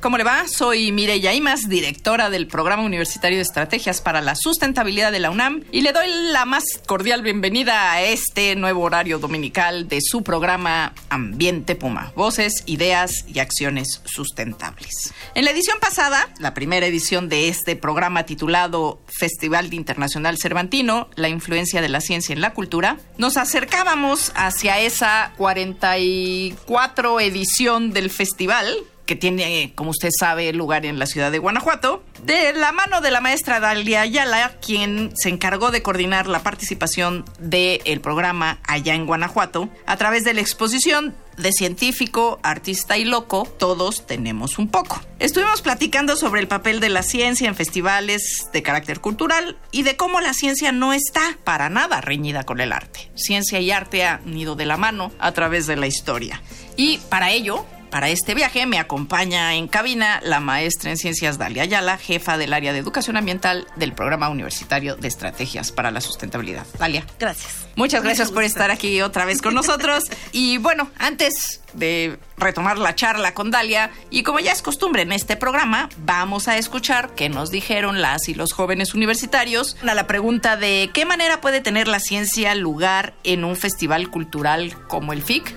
¿Cómo le va? Soy Mireya Imas, directora del Programa Universitario de Estrategias para la Sustentabilidad de la UNAM y le doy la más cordial bienvenida a este nuevo horario dominical de su programa Ambiente Puma, voces, ideas y acciones sustentables. En la edición pasada, la primera edición de este programa titulado Festival Internacional Cervantino, la influencia de la ciencia en la cultura, nos acercábamos hacia esa 44 edición del festival que tiene, como usted sabe, lugar en la ciudad de Guanajuato, de la mano de la maestra Dalia Ayala, quien se encargó de coordinar la participación del programa allá en Guanajuato, a través de la exposición de científico, artista y loco, todos tenemos un poco. Estuvimos platicando sobre el papel de la ciencia en festivales de carácter cultural y de cómo la ciencia no está para nada reñida con el arte. Ciencia y arte han ido de la mano a través de la historia. Y para ello, para este viaje me acompaña en cabina la maestra en ciencias Dalia Ayala, jefa del área de educación ambiental del Programa Universitario de Estrategias para la Sustentabilidad. Dalia. Gracias. Muchas gracias por estar aquí otra vez con nosotros. Y bueno, antes de retomar la charla con Dalia, y como ya es costumbre en este programa, vamos a escuchar qué nos dijeron las y los jóvenes universitarios a la pregunta de qué manera puede tener la ciencia lugar en un festival cultural como el FIC.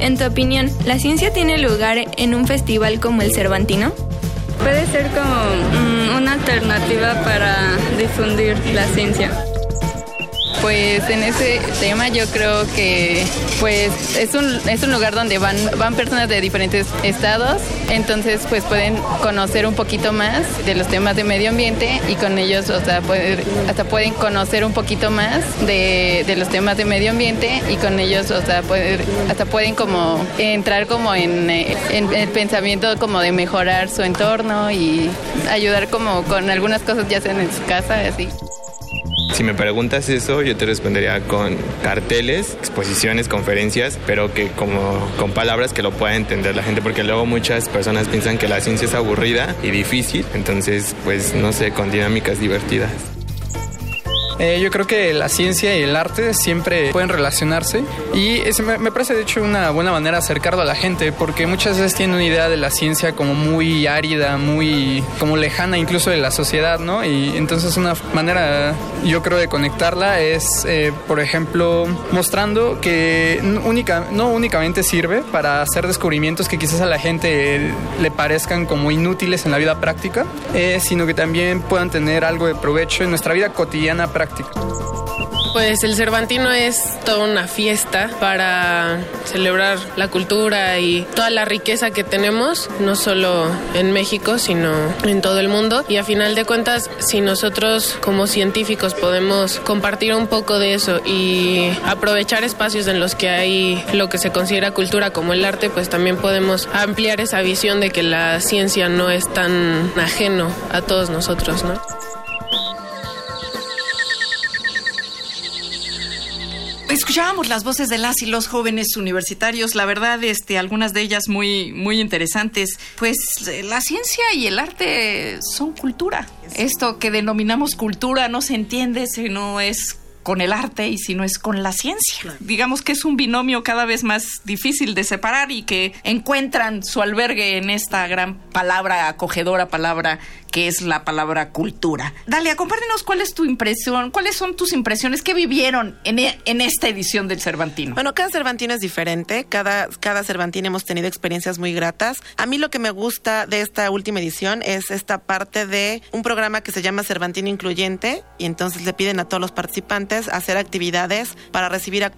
En tu opinión, ¿la ciencia tiene lugar en un festival como el Cervantino? Puede ser como mm, una alternativa para difundir la ciencia. Pues en ese tema yo creo que pues es un, es un lugar donde van, van personas de diferentes estados, entonces pues pueden conocer un poquito más de los temas de medio ambiente y con ellos o sea, poder, hasta pueden conocer un poquito más de, de, los temas de medio ambiente y con ellos o sea, poder, hasta pueden como entrar como en, en el pensamiento como de mejorar su entorno y ayudar como con algunas cosas ya sean en su casa, así. Si me preguntas eso, yo te respondería con carteles, exposiciones, conferencias, pero que como con palabras que lo pueda entender la gente, porque luego muchas personas piensan que la ciencia es aburrida y difícil, entonces pues no sé, con dinámicas divertidas. Eh, yo creo que la ciencia y el arte siempre pueden relacionarse y es, me, me, parece de hecho una buena manera acercarlo a la gente porque muchas veces tienen una idea de la ciencia como muy árida, muy como lejana incluso de la sociedad, ¿no? Y entonces una manera yo creo de conectarla es, eh, por ejemplo, mostrando que única, no únicamente sirve para hacer descubrimientos que quizás a la gente le parezcan como inútiles en la vida práctica, eh, sino que también puedan tener algo de provecho en nuestra vida cotidiana práctica. Pues el Cervantino es toda una fiesta para celebrar la cultura y toda la riqueza que tenemos, no solo en México, sino en todo el mundo. Y a final de cuentas, si nosotros como científicos podemos compartir un poco de eso y aprovechar espacios en los que hay lo que se considera cultura como el arte, pues también podemos ampliar esa visión de que la ciencia no es tan ajeno a todos nosotros, ¿no? Escuchábamos las voces de las y los jóvenes universitarios, la verdad, este, algunas de ellas muy, muy interesantes. Pues la ciencia y el arte son cultura. Esto que denominamos cultura no se entiende si no es con el arte y si no es con la ciencia. Claro. Digamos que es un binomio cada vez más difícil de separar y que encuentran su albergue en esta gran palabra, acogedora palabra que es la palabra cultura. Dalia, compártenos cuál es tu impresión, cuáles son tus impresiones, qué vivieron en, e, en esta edición del Cervantino. Bueno, cada Cervantino es diferente, cada, cada Cervantino hemos tenido experiencias muy gratas. A mí lo que me gusta de esta última edición es esta parte de un programa que se llama Cervantino Incluyente y entonces le piden a todos los participantes hacer actividades para recibir a,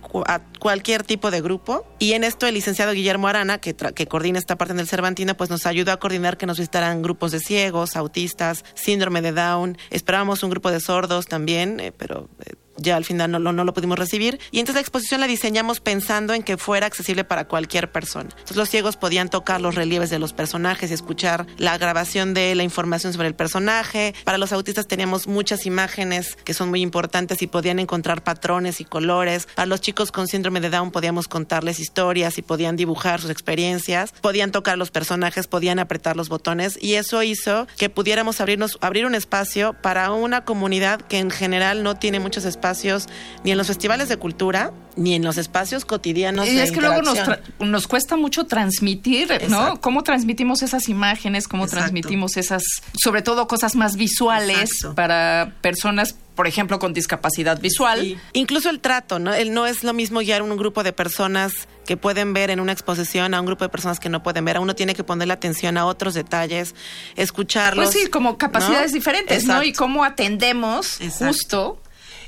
cualquier tipo de grupo. Y en esto el licenciado Guillermo Arana, que, que coordina esta parte del Cervantino, pues nos ayudó a coordinar que nos visitaran grupos de ciegos, autistas, síndrome de Down. Esperábamos un grupo de sordos también, eh, pero eh, ya al final no, no, lo pudimos recibir. Y entonces la exposición la diseñamos pensando en que fuera accesible para cualquier persona. Entonces los ciegos podían tocar los relieves de los personajes y escuchar la grabación de la información sobre el personaje. Para los autistas teníamos muchas imágenes que son muy importantes y podían encontrar patrones y colores. Para los chicos con síndrome de Down podíamos contarles historias y podían dibujar sus experiencias. Podían tocar los personajes, podían apretar los botones y eso hizo que pudiéramos abrirnos, abrir un espacio para una comunidad que en general no tiene muchos espacios espacios, ni en los festivales de cultura, ni en los espacios cotidianos. Y es que luego nos, nos, cuesta mucho transmitir, ¿no? ¿Cómo transmitimos esas imágenes? ¿Cómo transmitimos esas, sobre todo cosas más visuales para personas por ejemplo, con discapacidad visual. Incluso el trato, ¿no? El, no es lo mismo guiar un grupo de personas que pueden ver en una exposición a un grupo de personas que no pueden ver. A uno tiene que ponerle atención a otros detalles, escucharlos. Pues sí, como capacidades diferentes, ¿no? Y cómo atendemos justo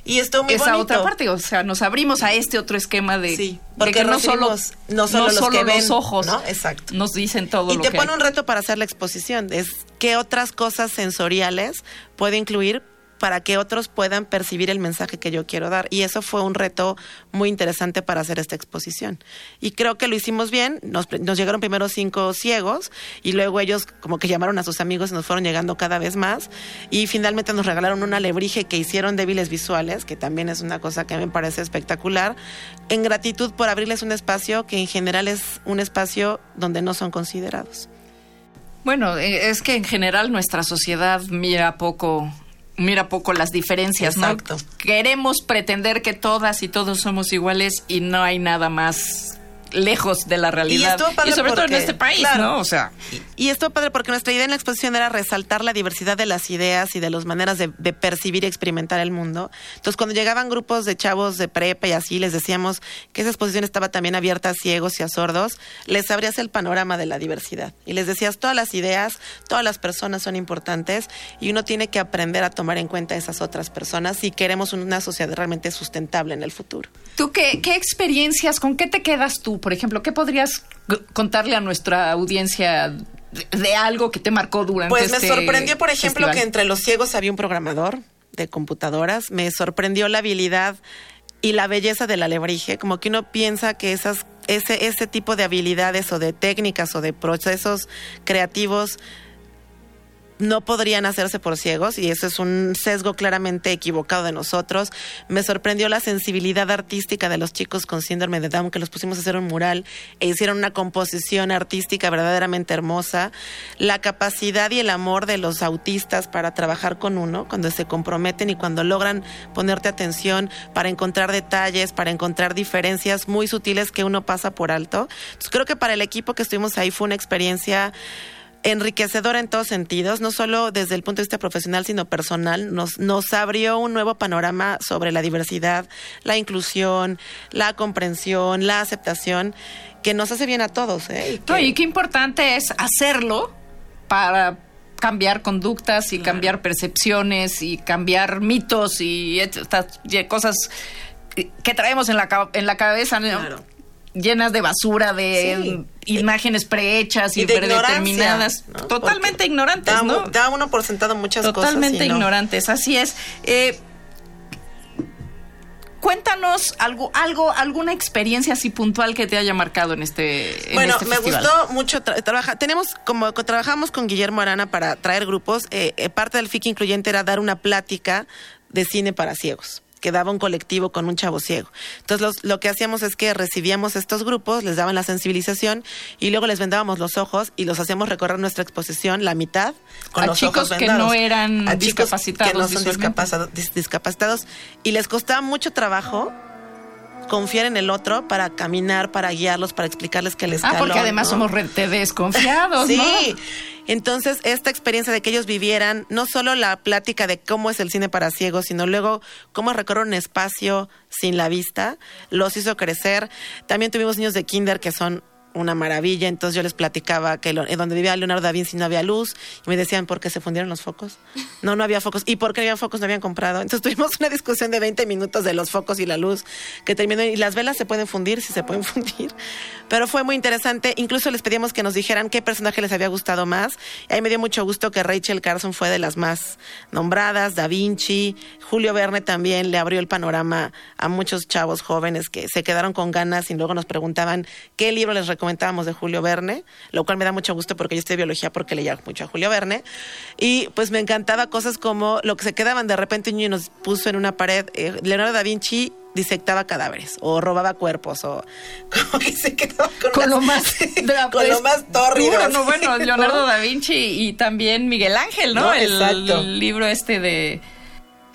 y esto muy Esa otra parte, o sea, nos abrimos a este otro esquema de, sí, porque no solo, no solo, los, que ven, ojos ¿no? Exacto. nos dicen todo y lo te pone un reto para hacer la exposición, es qué otras cosas sensoriales puede incluir para que otros puedan percibir el mensaje que yo quiero dar. Y eso fue un reto muy interesante para hacer esta exposición. Y creo que lo hicimos bien. Nos, llegaron primero cinco ciegos y luego ellos como que llamaron a sus amigos y nos fueron llegando cada vez más. Y finalmente nos regalaron una alebrije que hicieron débiles visuales, que también es una cosa que me parece espectacular, en gratitud por abrirles un espacio que en general es un espacio donde no son considerados. Bueno, eh, es que en general nuestra sociedad mira poco mira poco las diferencias, Exacto. Queremos pretender que todas y todos somos iguales y no hay nada más lejos de la realidad. Y, sobre todo en este país, ¿no? O sea. Y, esto padre porque nuestra idea en la exposición era resaltar la diversidad de las ideas y de las maneras de, percibir y experimentar el mundo. Entonces, cuando llegaban grupos de chavos de prepa y así, les decíamos que esa exposición estaba también abierta a ciegos y a sordos, les abrías el panorama de la diversidad. Y les decías, todas las ideas, todas las personas son importantes y uno tiene que aprender a tomar en cuenta esas otras personas si queremos una sociedad realmente sustentable en el futuro. ¿Tú qué, qué experiencias, con qué te quedas tú? Por ejemplo, ¿qué podrías contarle a nuestra audiencia de, algo que te marcó durante Pues me este sorprendió, por ejemplo, que entre los ciegos había un programador de computadoras. Me sorprendió la habilidad y la belleza del alebrije, como que uno piensa que esas ese ese tipo de habilidades o de técnicas o de procesos creativos no podrían hacerse por ciegos y eso es un sesgo claramente equivocado de nosotros. Me sorprendió la sensibilidad artística de los chicos con síndrome de Down que los pusimos a hacer un mural e hicieron una composición artística verdaderamente hermosa. La capacidad y el amor de los autistas para trabajar con uno cuando se comprometen y cuando logran ponerte atención para encontrar detalles, para encontrar diferencias muy sutiles que uno pasa por alto. Entonces creo que para el equipo que estuvimos ahí fue una experiencia enriquecedora en todos sentidos, no solo desde el punto de vista profesional, sino personal. Nos, nos abrió un nuevo panorama sobre la diversidad, la inclusión, la comprensión, la aceptación, que nos hace bien a todos. ¿eh? Y, qué importante es hacerlo para cambiar conductas y cambiar percepciones y cambiar mitos y, cosas que traemos en la, en la cabeza llenas de basura, de imágenes prehechas y, predeterminadas. Totalmente ignorantes, da, ¿no? Da uno por sentado muchas cosas. Totalmente ignorantes, así es. Eh, cuéntanos algo, algo, alguna experiencia así puntual que te haya marcado en este. bueno, este me gustó mucho trabajar. Tenemos como trabajamos con Guillermo Arana para traer grupos. Eh, eh, parte del FIC incluyente era dar una plática de cine para ciegos que daba un colectivo con un chavo ciego. Entonces lo que hacíamos es que recibíamos estos grupos, les daban la sensibilización y luego les vendábamos los ojos y los hacíamos recorrer nuestra exposición, la mitad, con a los chicos ojos que no eran a discapacitados. Que no son discapacitados y les costaba mucho trabajo confiar en el otro para caminar, para guiarlos, para explicarles que les Ah, porque además somos rete desconfiados, sí. Entonces, esta experiencia de que ellos vivieran no solo la plática de cómo es el cine para ciegos, sino luego cómo recorrer un espacio sin la vista, los hizo crecer. También tuvimos niños de kinder que son una maravilla. Entonces yo les platicaba que donde vivía Leonardo da Vinci no había luz. Y me decían, ¿por qué se fundieron los focos? No, no había focos. ¿Y por qué había focos? No habían comprado. Entonces tuvimos una discusión de 20 minutos de los focos y la luz que terminó. Y las velas se pueden fundir, si se pueden fundir. Pero fue muy interesante. Incluso les pedíamos que nos dijeran qué personaje les había gustado más. Y ahí me dio mucho gusto que Rachel Carson fue de las más nombradas, Da Vinci, Julio Verne también le abrió el panorama a muchos chavos jóvenes que se quedaron con ganas y luego nos preguntaban qué libro les recomendábamos de Julio Verne, lo cual me da mucho gusto porque yo estudié biología porque leía mucho a Julio Verne. Y pues me encantaba cosas como lo que se quedaban de repente un niño nos puso en una pared, eh, Leonardo da Vinci disectaba cadáveres o robaba cuerpos o como que se quedaba con, Con lo más, con lo más tórrido. No, bueno, Leonardo da Vinci y también Miguel Ángel, ¿no? No, el, el libro este de...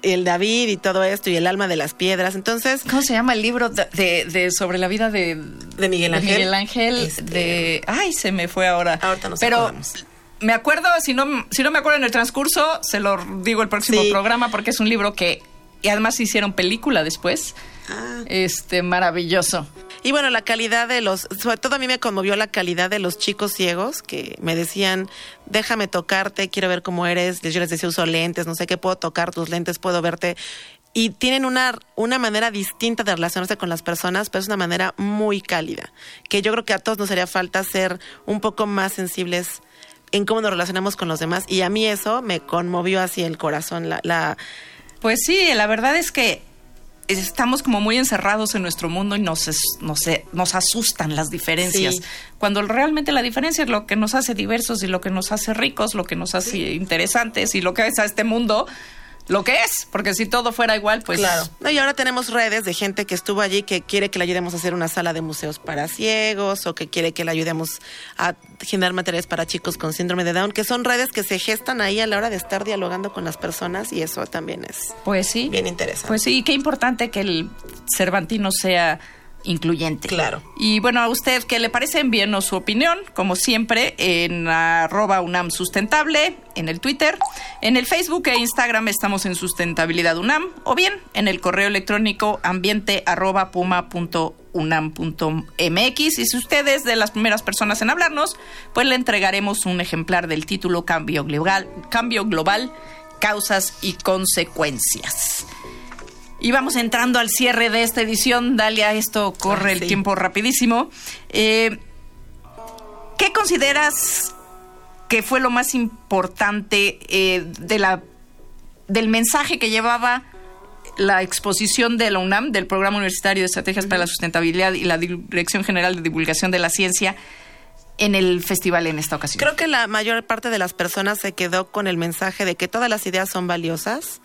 el David y todo esto y el alma de las piedras. Entonces, ¿Cómo se llama el libro de, de- de- sobre la vida de, de Miguel Ángel. Miguel Ángel Este, de... Ay, se me fue ahora. Ahorita nos Pero acordamos. me acuerdo, si no, si no me acuerdo en el transcurso, se lo digo el próximo Sí. programa porque es un libro que... Y además hicieron película después. Ah. Este, maravilloso. Y bueno, la calidad de los, sobre todo a mí me conmovió la calidad de los chicos ciegos que me decían, déjame tocarte, quiero ver cómo eres. Yo les decía, uso lentes, no sé qué, puedo tocar tus lentes, puedo verte. Y tienen una, una manera distinta de relacionarse con las personas, pero es una manera muy cálida, que yo creo que a todos nos haría falta ser un poco más sensibles en cómo nos relacionamos con los demás. Y a mí eso me conmovió así el corazón, la, la Pues sí, la verdad es que estamos como muy encerrados en nuestro mundo y nos, nos, eh, nos asustan las diferencias. Sí. Cuando realmente la diferencia es lo que nos hace diversos y lo que nos hace ricos, lo que nos hace interesantes y lo que es a este mundo lo que es. Porque si todo fuera igual, pues. Claro. No, y ahora tenemos redes de gente que estuvo allí que quiere que le ayudemos a hacer una sala de museos para ciegos o que quiere que le ayudemos a generar materiales para chicos con síndrome de Down, que son redes que se gestan ahí a la hora de estar dialogando con las personas y eso también es Pues sí. bien interesante. Pues sí, qué importante que el Cervantino sea incluyente. Claro. Y bueno, a usted, ¿qué le parece? Envíenos su opinión, como siempre, en arroba UNAM Sustentable, en el Twitter, en el Facebook e Instagram estamos en Sustentabilidad UNAM, o bien en el correo electrónico ambiente arroba puma punto unam punto mx. Y si usted es de las primeras personas en hablarnos, pues le entregaremos un ejemplar del título Cambio Global, Cambio Global Causas y Consecuencias. Y vamos entrando al cierre de esta edición. Dalia, esto corre Ah, el sí. tiempo rapidísimo. Eh, ¿Qué consideras que fue lo más importante eh, de la, del mensaje que llevaba la exposición de la UNAM, del Programa Universitario de Estrategias para la Sustentabilidad y la Dirección General de Divulgación de la Ciencia en el festival en esta ocasión? Creo que la mayor parte de las personas se quedó con el mensaje de que todas las ideas son valiosas,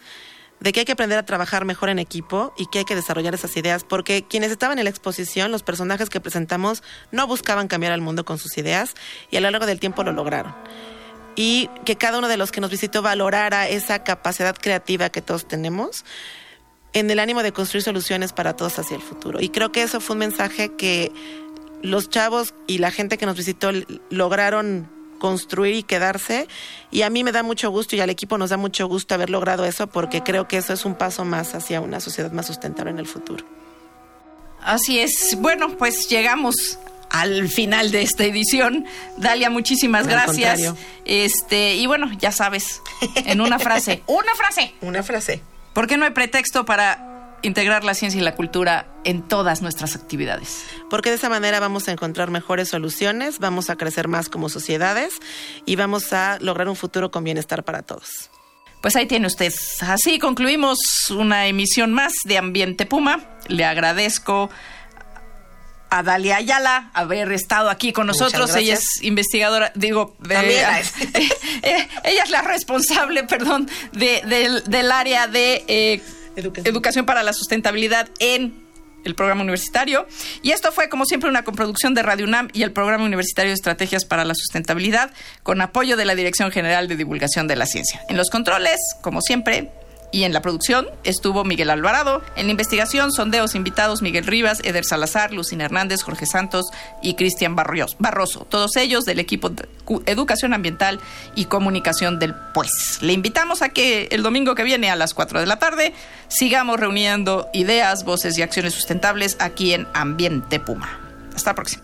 de que hay que aprender a trabajar mejor en equipo y que hay que desarrollar esas ideas, porque quienes estaban en la exposición, los personajes que presentamos, no buscaban cambiar al mundo con sus ideas y a lo largo del tiempo lo lograron. Y que cada uno de los que nos visitó valorara esa capacidad creativa que todos tenemos en el ánimo de construir soluciones para todos hacia el futuro. Y creo que eso fue un mensaje que los chavos y la gente que nos visitó lograron construir y quedarse. Y a mí me da mucho gusto y al equipo nos da mucho gusto haber logrado eso porque creo que eso es un paso más hacia una sociedad más sustentable en el futuro. Así es. Bueno, pues llegamos al final de esta edición. Dalia, muchísimas Al gracias. contrario. Este, y bueno, ya sabes, en una frase, una frase. Una frase. ¿Por qué no hay pretexto para integrar la ciencia y la cultura en todas nuestras actividades? Porque de esa manera vamos a encontrar mejores soluciones, vamos a crecer más como sociedades y vamos a lograr un futuro con bienestar para todos. Pues ahí tiene usted. Así concluimos una emisión más de Ambiente Puma. Le agradezco a Dalia Ayala haber estado aquí con nosotros. Ella es investigadora, digo, de- También la es. eh, ella es la responsable, perdón, de- del, del área de eh, Educación. para la sustentabilidad en el programa universitario. Y esto fue, como siempre, una coproducción de Radio UNAM y el programa universitario de estrategias para la sustentabilidad, con apoyo de la Dirección General de Divulgación de la Ciencia. En los controles, como siempre, y en la producción estuvo Miguel Alvarado. En la investigación, sondeos invitados Miguel Rivas, Eder Salazar, Lucina Hernández, Jorge Santos y Cristian Barrios- Barroso. Todos ellos del equipo Educación Ambiental y Comunicación del PUES. Le invitamos a que el domingo que viene a las 4 de la tarde sigamos reuniendo ideas, voces y acciones sustentables aquí en Ambiente Puma. Hasta la próxima.